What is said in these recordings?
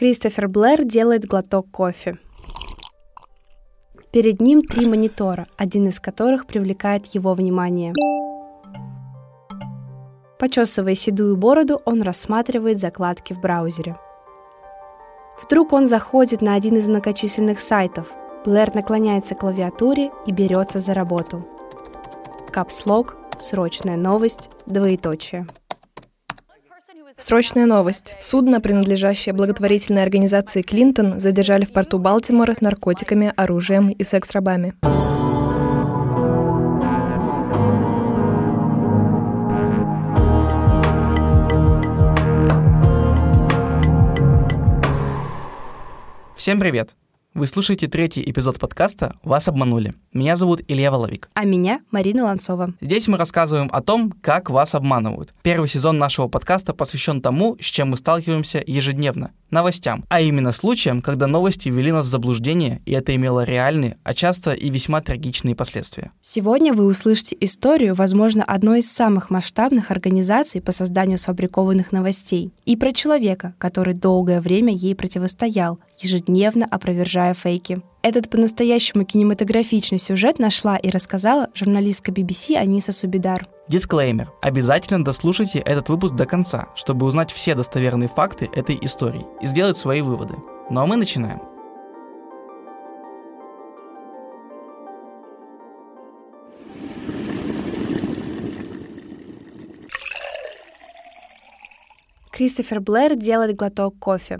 Кристофер Блэр делает глоток кофе. Перед ним три монитора, один из которых привлекает его внимание. Почесывая седую бороду, он рассматривает закладки в браузере. Вдруг он заходит на один из многочисленных сайтов. Блэр наклоняется к клавиатуре и берется за работу. Капслог, срочная новость, двоеточие. Срочная новость. Судно, принадлежащее благотворительной организации «Клинтон», задержали в порту Балтимора с наркотиками, оружием и секс-рабами. Всем привет! Вы слушаете третий эпизод подкаста «Вас обманули». Меня зовут Илья Воловик. А меня Марина Ланцова. Здесь мы рассказываем о том, как вас обманывают. Первый сезон нашего подкаста посвящен тому, с чем мы сталкиваемся ежедневно – новостям, а именно случаям, когда новости ввели нас в заблуждение, и это имело реальные, а часто и весьма трагичные последствия. Сегодня вы услышите историю, возможно, одной из самых масштабных организаций по созданию сфабрикованных новостей, и про человека, который долгое время ей противостоял, ежедневно опровержая фейки. Этот по-настоящему кинематографичный сюжет нашла и рассказала журналистка BBC Аниса Субидар. Дисклеймер. Обязательно дослушайте этот выпуск до конца, чтобы узнать все достоверные факты этой истории и сделать свои выводы. Ну а мы начинаем. Кристофер Блэр делает глоток кофе.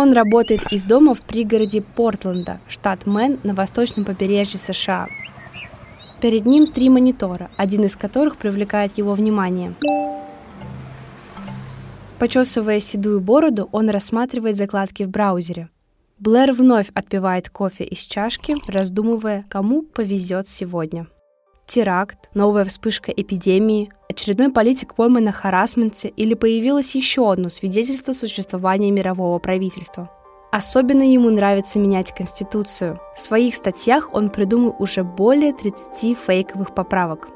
Он работает из дома в пригороде Портленда, штат Мэн на восточном побережье США. Перед ним три монитора, один из которых привлекает его внимание. Почесывая седую бороду, он рассматривает закладки в браузере. Блэр вновь отпивает кофе из чашки, раздумывая, кому повезет сегодня теракт, новая вспышка эпидемии, очередной политик пойман на харасменте или появилось еще одно свидетельство существования мирового правительства. Особенно ему нравится менять Конституцию. В своих статьях он придумал уже более 30 фейковых поправок.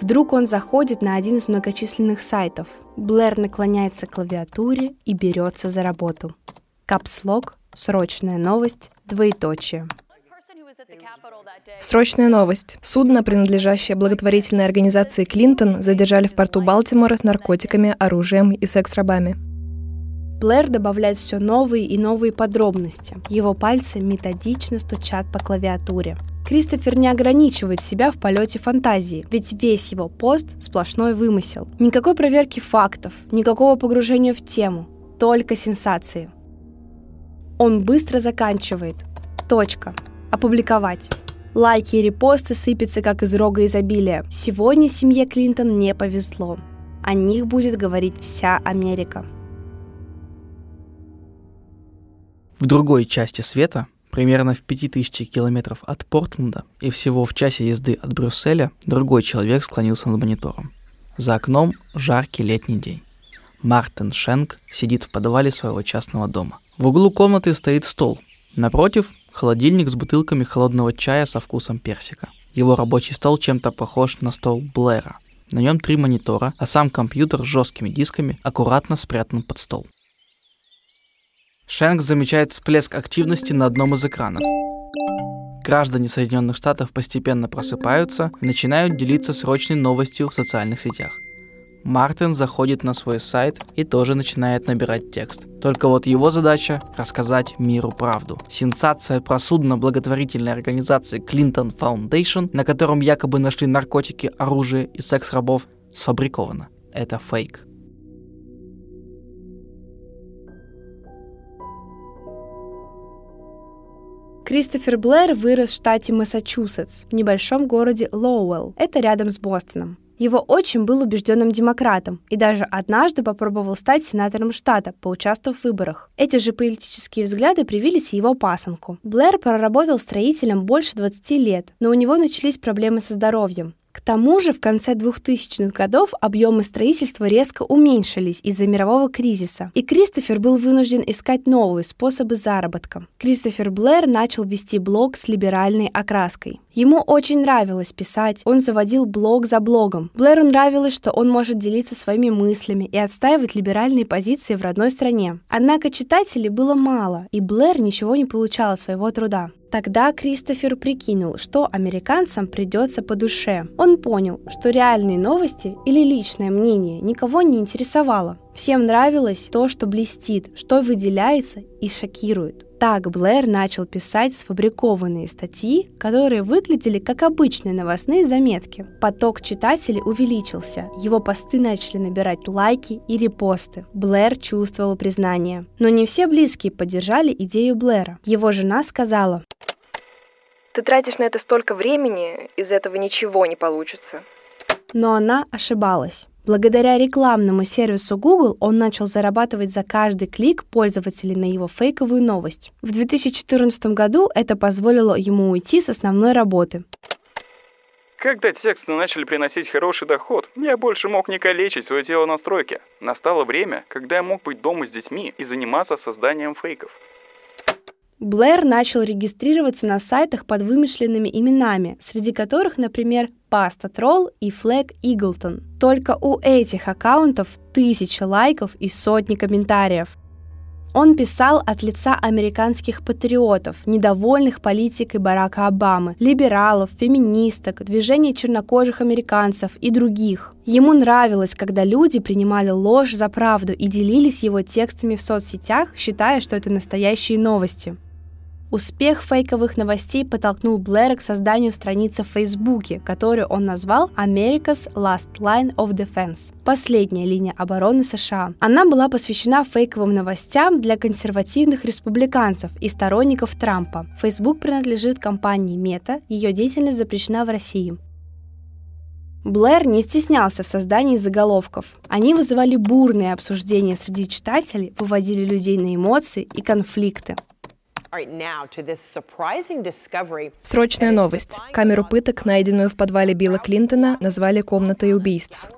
Вдруг он заходит на один из многочисленных сайтов. Блэр наклоняется к клавиатуре и берется за работу. Капслог, срочная новость, двоеточие. Срочная новость. Судно, принадлежащее благотворительной организации «Клинтон», задержали в порту Балтимора с наркотиками, оружием и секс-рабами. Блэр добавляет все новые и новые подробности. Его пальцы методично стучат по клавиатуре. Кристофер не ограничивает себя в полете фантазии, ведь весь его пост – сплошной вымысел. Никакой проверки фактов, никакого погружения в тему, только сенсации. Он быстро заканчивает. Точка опубликовать. Лайки и репосты сыпятся как из рога изобилия. Сегодня семье Клинтон не повезло. О них будет говорить вся Америка. В другой части света, примерно в 5000 километров от Портленда и всего в часе езды от Брюсселя, другой человек склонился над монитором. За окном жаркий летний день. Мартин Шенк сидит в подвале своего частного дома. В углу комнаты стоит стол. Напротив Холодильник с бутылками холодного чая со вкусом персика. Его рабочий стол чем-то похож на стол Блэра. На нем три монитора, а сам компьютер с жесткими дисками аккуратно спрятан под стол. Шенк замечает всплеск активности на одном из экранов. Граждане Соединенных Штатов постепенно просыпаются и начинают делиться срочной новостью в социальных сетях. Мартин заходит на свой сайт и тоже начинает набирать текст. Только вот его задача – рассказать миру правду. Сенсация про судно благотворительной организации Clinton Foundation, на котором якобы нашли наркотики, оружие и секс-рабов, сфабрикована. Это фейк. Кристофер Блэр вырос в штате Массачусетс, в небольшом городе Лоуэлл. Это рядом с Бостоном. Его отчим был убежденным демократом и даже однажды попробовал стать сенатором штата, поучаствовав в выборах. Эти же политические взгляды привились его пасынку. Блэр проработал строителем больше 20 лет, но у него начались проблемы со здоровьем. К тому же в конце 2000-х годов объемы строительства резко уменьшились из-за мирового кризиса, и Кристофер был вынужден искать новые способы заработка. Кристофер Блэр начал вести блог с либеральной окраской. Ему очень нравилось писать, он заводил блог за блогом. Блэру нравилось, что он может делиться своими мыслями и отстаивать либеральные позиции в родной стране. Однако читателей было мало, и Блэр ничего не получал от своего труда. Тогда Кристофер прикинул, что американцам придется по душе. Он понял, что реальные новости или личное мнение никого не интересовало. Всем нравилось то, что блестит, что выделяется и шокирует. Так Блэр начал писать сфабрикованные статьи, которые выглядели как обычные новостные заметки. Поток читателей увеличился, его посты начали набирать лайки и репосты. Блэр чувствовал признание. Но не все близкие поддержали идею Блэра. Его жена сказала, ты тратишь на это столько времени, из этого ничего не получится. Но она ошибалась. Благодаря рекламному сервису Google он начал зарабатывать за каждый клик пользователей на его фейковую новость. В 2014 году это позволило ему уйти с основной работы. Когда тексты начали приносить хороший доход, я больше мог не калечить свое тело на стройке. Настало время, когда я мог быть дома с детьми и заниматься созданием фейков. Блэр начал регистрироваться на сайтах под вымышленными именами, среди которых, например, Pasta Troll и Flag Eagleton. Только у этих аккаунтов тысячи лайков и сотни комментариев. Он писал от лица американских патриотов, недовольных политикой Барака Обамы, либералов, феминисток, движения чернокожих американцев и других. Ему нравилось, когда люди принимали ложь за правду и делились его текстами в соцсетях, считая, что это настоящие новости. Успех фейковых новостей подтолкнул Блэра к созданию страницы в Фейсбуке, которую он назвал America's Last Line of Defense – последняя линия обороны США. Она была посвящена фейковым новостям для консервативных республиканцев и сторонников Трампа. Facebook принадлежит компании Meta, ее деятельность запрещена в России. Блэр не стеснялся в создании заголовков. Они вызывали бурные обсуждения среди читателей, выводили людей на эмоции и конфликты. Срочная новость. Камеру пыток, найденную в подвале Билла Клинтона, назвали «комнатой убийств».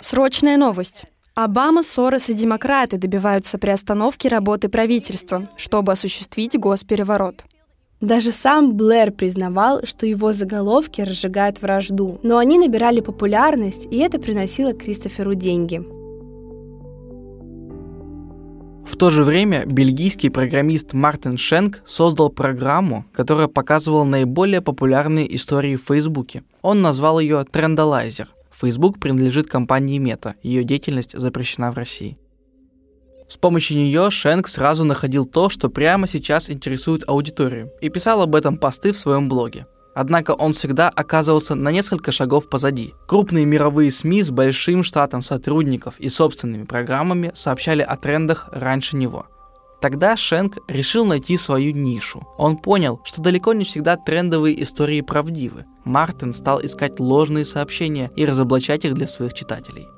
Срочная новость. Обама, Сорос и демократы добиваются приостановки работы правительства, чтобы осуществить госпереворот. Даже сам Блэр признавал, что его заголовки разжигают вражду, но они набирали популярность, и это приносило Кристоферу деньги. В то же время бельгийский программист Мартин Шенк создал программу, которая показывала наиболее популярные истории в Фейсбуке. Он назвал ее Трендалайзер. Facebook принадлежит компании Meta, ее деятельность запрещена в России. С помощью нее Шенк сразу находил то, что прямо сейчас интересует аудиторию, и писал об этом посты в своем блоге. Однако он всегда оказывался на несколько шагов позади. Крупные мировые СМИ с большим штатом сотрудников и собственными программами сообщали о трендах раньше него. Тогда Шенк решил найти свою нишу. Он понял, что далеко не всегда трендовые истории правдивы. Мартин стал искать ложные сообщения и разоблачать их для своих читателей.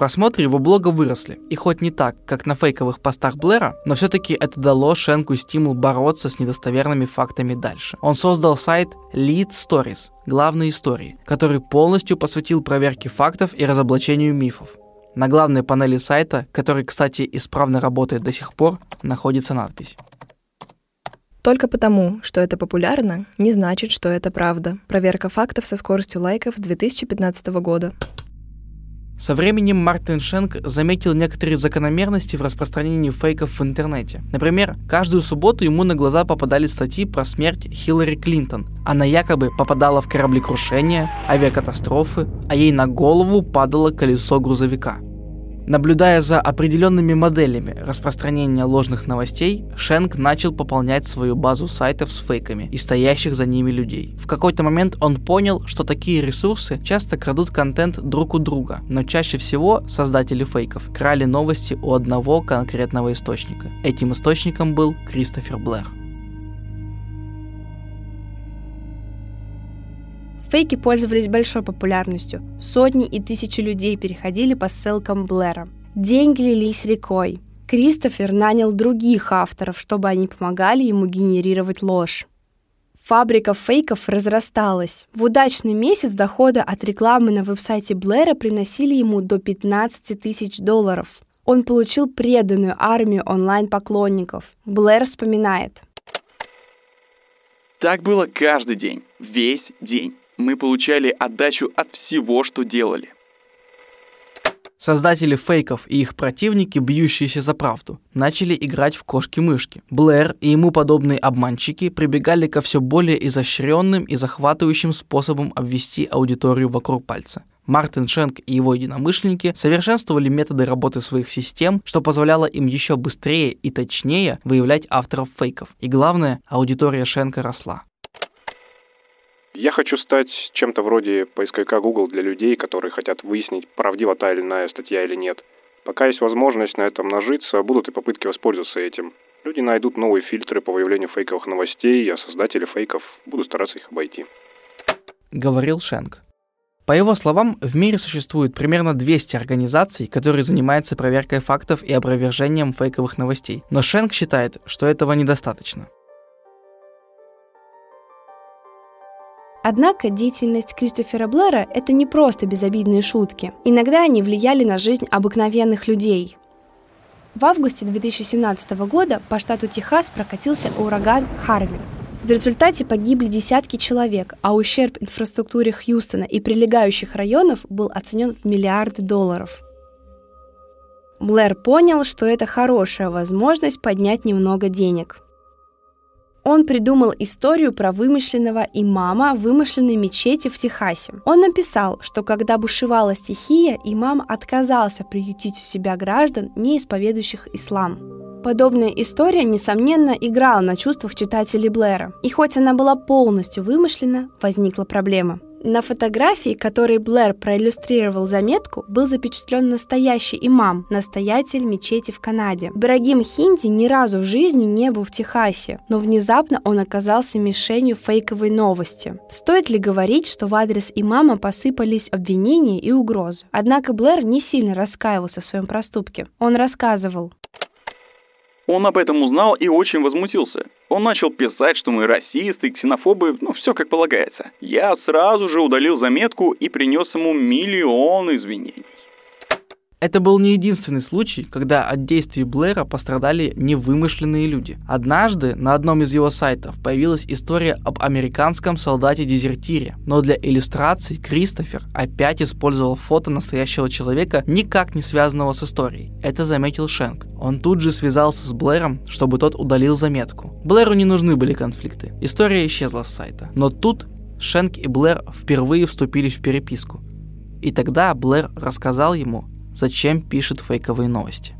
Просмотры его блога выросли, и хоть не так, как на фейковых постах Блэра, но все-таки это дало Шенку стимул бороться с недостоверными фактами дальше. Он создал сайт Lead Stories, главные истории, который полностью посвятил проверке фактов и разоблачению мифов. На главной панели сайта, который, кстати, исправно работает до сих пор, находится надпись. Только потому, что это популярно, не значит, что это правда. Проверка фактов со скоростью лайков с 2015 года. Со временем Мартин Шенк заметил некоторые закономерности в распространении фейков в интернете. Например, каждую субботу ему на глаза попадали статьи про смерть Хиллари Клинтон. Она якобы попадала в кораблекрушение, авиакатастрофы, а ей на голову падало колесо грузовика – Наблюдая за определенными моделями распространения ложных новостей, Шенк начал пополнять свою базу сайтов с фейками и стоящих за ними людей. В какой-то момент он понял, что такие ресурсы часто крадут контент друг у друга, но чаще всего создатели фейков крали новости у одного конкретного источника. Этим источником был Кристофер Блэр. Фейки пользовались большой популярностью. Сотни и тысячи людей переходили по ссылкам Блэра. Деньги лились рекой. Кристофер нанял других авторов, чтобы они помогали ему генерировать ложь. Фабрика фейков разрасталась. В удачный месяц дохода от рекламы на веб-сайте Блэра приносили ему до 15 тысяч долларов. Он получил преданную армию онлайн-поклонников. Блэр вспоминает. Так было каждый день, весь день. Мы получали отдачу от всего, что делали. Создатели фейков и их противники, бьющиеся за правду, начали играть в кошки-мышки. Блэр и ему подобные обманщики прибегали ко все более изощренным и захватывающим способам обвести аудиторию вокруг пальца. Мартин Шенк и его единомышленники совершенствовали методы работы своих систем, что позволяло им еще быстрее и точнее выявлять авторов фейков. И главное, аудитория Шенка росла. Я хочу стать чем-то вроде поисковика Google для людей, которые хотят выяснить, правдива та или иная статья или нет. Пока есть возможность на этом нажиться, будут и попытки воспользоваться этим. Люди найдут новые фильтры по выявлению фейковых новостей, а создатели фейков будут стараться их обойти. Говорил Шенк. По его словам, в мире существует примерно 200 организаций, которые занимаются проверкой фактов и опровержением фейковых новостей. Но Шенк считает, что этого недостаточно. Однако деятельность Кристофера Блэра – это не просто безобидные шутки. Иногда они влияли на жизнь обыкновенных людей. В августе 2017 года по штату Техас прокатился ураган Харви. В результате погибли десятки человек, а ущерб инфраструктуре Хьюстона и прилегающих районов был оценен в миллиарды долларов. Блэр понял, что это хорошая возможность поднять немного денег – он придумал историю про вымышленного имама вымышленной мечети в Техасе. Он написал, что когда бушевала стихия, имам отказался приютить у себя граждан, не исповедующих ислам. Подобная история, несомненно, играла на чувствах читателей Блэра. И хоть она была полностью вымышлена, возникла проблема – на фотографии, которой Блэр проиллюстрировал заметку, был запечатлен настоящий имам, настоятель мечети в Канаде. Брагим Хинди ни разу в жизни не был в Техасе, но внезапно он оказался мишенью фейковой новости. Стоит ли говорить, что в адрес имама посыпались обвинения и угрозы? Однако Блэр не сильно раскаивался в своем проступке. Он рассказывал. Он об этом узнал и очень возмутился. Он начал писать, что мы расисты, ксенофобы, ну все как полагается. Я сразу же удалил заметку и принес ему миллион извинений. Это был не единственный случай, когда от действий Блэра пострадали невымышленные люди. Однажды на одном из его сайтов появилась история об американском солдате-дезертире, но для иллюстраций Кристофер опять использовал фото настоящего человека, никак не связанного с историей. Это заметил Шенк. Он тут же связался с Блэром, чтобы тот удалил заметку. Блэру не нужны были конфликты. История исчезла с сайта. Но тут Шенк и Блэр впервые вступили в переписку. И тогда Блэр рассказал ему, зачем пишет фейковые новости.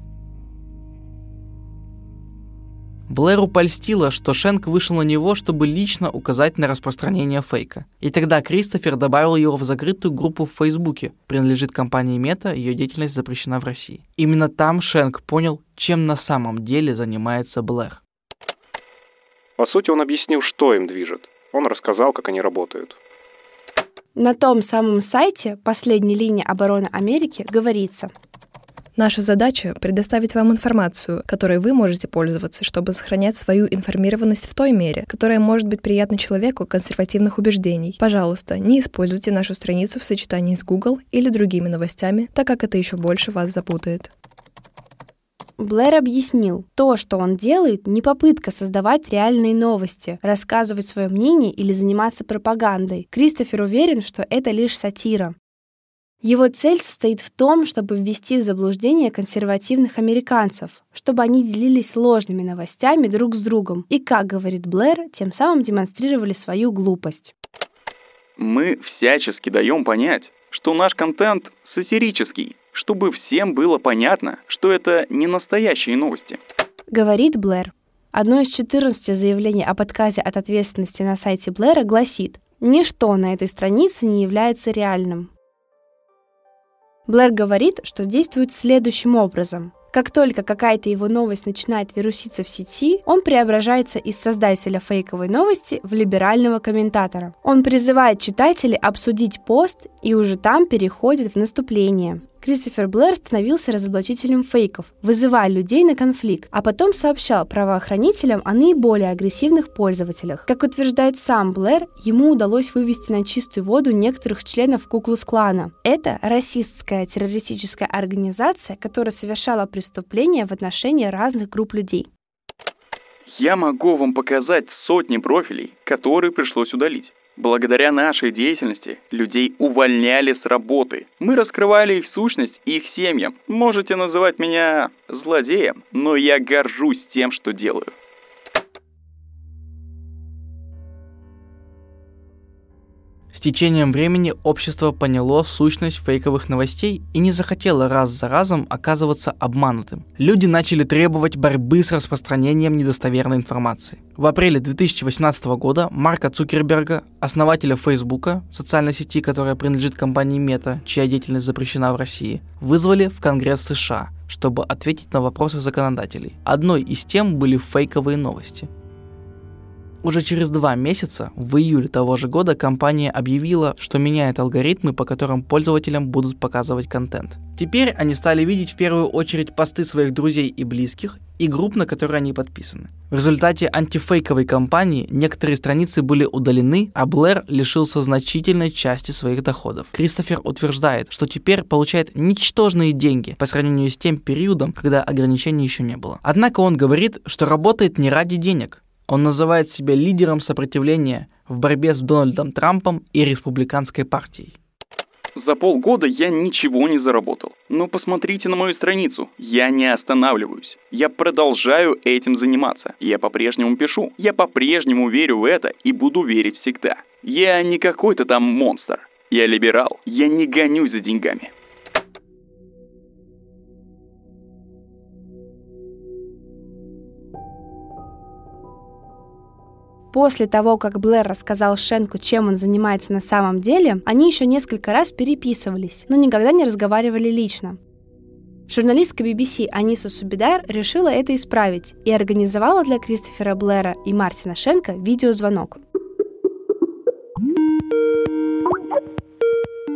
Блэру польстило, что Шенк вышел на него, чтобы лично указать на распространение фейка. И тогда Кристофер добавил его в закрытую группу в Фейсбуке, принадлежит компании Мета, ее деятельность запрещена в России. Именно там Шенк понял, чем на самом деле занимается Блэр. По сути, он объяснил, что им движет. Он рассказал, как они работают. На том самом сайте последней линии обороны Америки говорится, Наша задача — предоставить вам информацию, которой вы можете пользоваться, чтобы сохранять свою информированность в той мере, которая может быть приятна человеку консервативных убеждений. Пожалуйста, не используйте нашу страницу в сочетании с Google или другими новостями, так как это еще больше вас запутает. Блэр объяснил, то, что он делает, не попытка создавать реальные новости, рассказывать свое мнение или заниматься пропагандой. Кристофер уверен, что это лишь сатира. Его цель состоит в том, чтобы ввести в заблуждение консервативных американцев, чтобы они делились ложными новостями друг с другом и, как говорит Блэр, тем самым демонстрировали свою глупость. Мы всячески даем понять, что наш контент сатирический, чтобы всем было понятно, что это не настоящие новости. Говорит Блэр. Одно из 14 заявлений об отказе от ответственности на сайте Блэра гласит «Ничто на этой странице не является реальным». Блэр говорит, что действует следующим образом. Как только какая-то его новость начинает вируситься в сети, он преображается из создателя фейковой новости в либерального комментатора. Он призывает читателей обсудить пост и уже там переходит в наступление. Кристофер Блэр становился разоблачителем фейков, вызывая людей на конфликт, а потом сообщал правоохранителям о наиболее агрессивных пользователях. Как утверждает сам Блэр, ему удалось вывести на чистую воду некоторых членов Куклус-клана. Это расистская террористическая организация, которая совершала преступления в отношении разных групп людей. Я могу вам показать сотни профилей, которые пришлось удалить. Благодаря нашей деятельности людей увольняли с работы. Мы раскрывали их сущность и их семьям. Можете называть меня злодеем, но я горжусь тем, что делаю. С течением времени общество поняло сущность фейковых новостей и не захотело раз за разом оказываться обманутым. Люди начали требовать борьбы с распространением недостоверной информации. В апреле 2018 года Марка Цукерберга, основателя Фейсбука, социальной сети, которая принадлежит компании Мета, чья деятельность запрещена в России, вызвали в Конгресс США, чтобы ответить на вопросы законодателей. Одной из тем были фейковые новости – уже через два месяца, в июле того же года, компания объявила, что меняет алгоритмы, по которым пользователям будут показывать контент. Теперь они стали видеть в первую очередь посты своих друзей и близких и групп, на которые они подписаны. В результате антифейковой кампании некоторые страницы были удалены, а Блэр лишился значительной части своих доходов. Кристофер утверждает, что теперь получает ничтожные деньги по сравнению с тем периодом, когда ограничений еще не было. Однако он говорит, что работает не ради денег, он называет себя лидером сопротивления в борьбе с Дональдом Трампом и республиканской партией. За полгода я ничего не заработал. Но посмотрите на мою страницу. Я не останавливаюсь. Я продолжаю этим заниматься. Я по-прежнему пишу. Я по-прежнему верю в это и буду верить всегда. Я не какой-то там монстр. Я либерал. Я не гонюсь за деньгами. После того, как Блэр рассказал Шенку, чем он занимается на самом деле, они еще несколько раз переписывались, но никогда не разговаривали лично. Журналистка BBC Аниса Субидар решила это исправить и организовала для Кристофера Блэра и Мартина Шенка видеозвонок.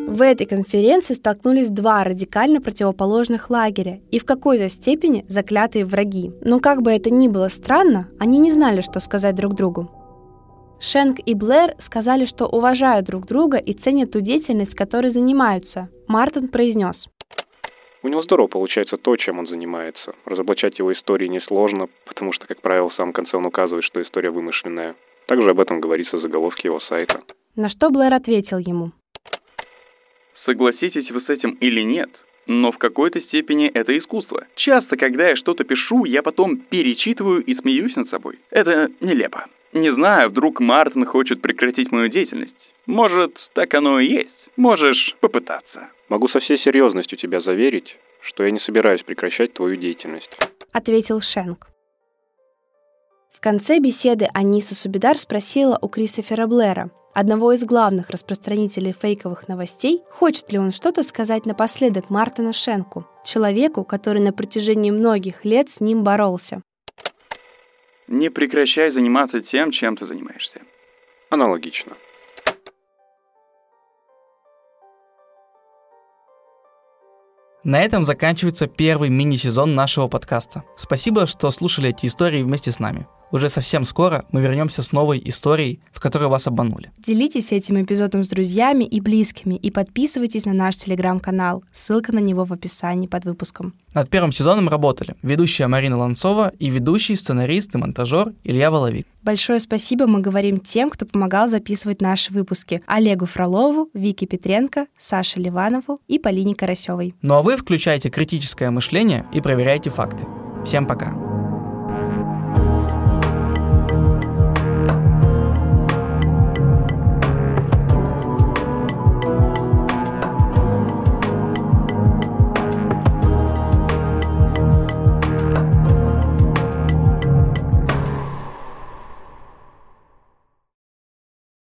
В этой конференции столкнулись два радикально противоположных лагеря и в какой-то степени заклятые враги. Но как бы это ни было странно, они не знали, что сказать друг другу. Шенк и Блэр сказали, что уважают друг друга и ценят ту деятельность, которой занимаются. Мартин произнес. У него здорово получается то, чем он занимается. Разоблачать его истории несложно, потому что, как правило, в самом конце он указывает, что история вымышленная. Также об этом говорится в заголовке его сайта. На что Блэр ответил ему. Согласитесь вы с этим или нет, но в какой-то степени это искусство. Часто, когда я что-то пишу, я потом перечитываю и смеюсь над собой. Это нелепо. Не знаю, вдруг Мартин хочет прекратить мою деятельность. Может, так оно и есть. Можешь попытаться. Могу со всей серьезностью тебя заверить, что я не собираюсь прекращать твою деятельность. Ответил Шенк. В конце беседы Аниса Субидар спросила у Кристофера Блэра, одного из главных распространителей фейковых новостей, хочет ли он что-то сказать напоследок Мартина Шенку, человеку, который на протяжении многих лет с ним боролся. Не прекращай заниматься тем, чем ты занимаешься. Аналогично. На этом заканчивается первый мини-сезон нашего подкаста. Спасибо, что слушали эти истории вместе с нами. Уже совсем скоро мы вернемся с новой историей, в которой вас обманули. Делитесь этим эпизодом с друзьями и близкими и подписывайтесь на наш телеграм-канал. Ссылка на него в описании под выпуском. Над первым сезоном работали ведущая Марина Ланцова и ведущий, сценарист и монтажер Илья Воловик. Большое спасибо мы говорим тем, кто помогал записывать наши выпуски. Олегу Фролову, Вике Петренко, Саше Ливанову и Полине Карасевой. Ну а вы включайте критическое мышление и проверяйте факты. Всем пока!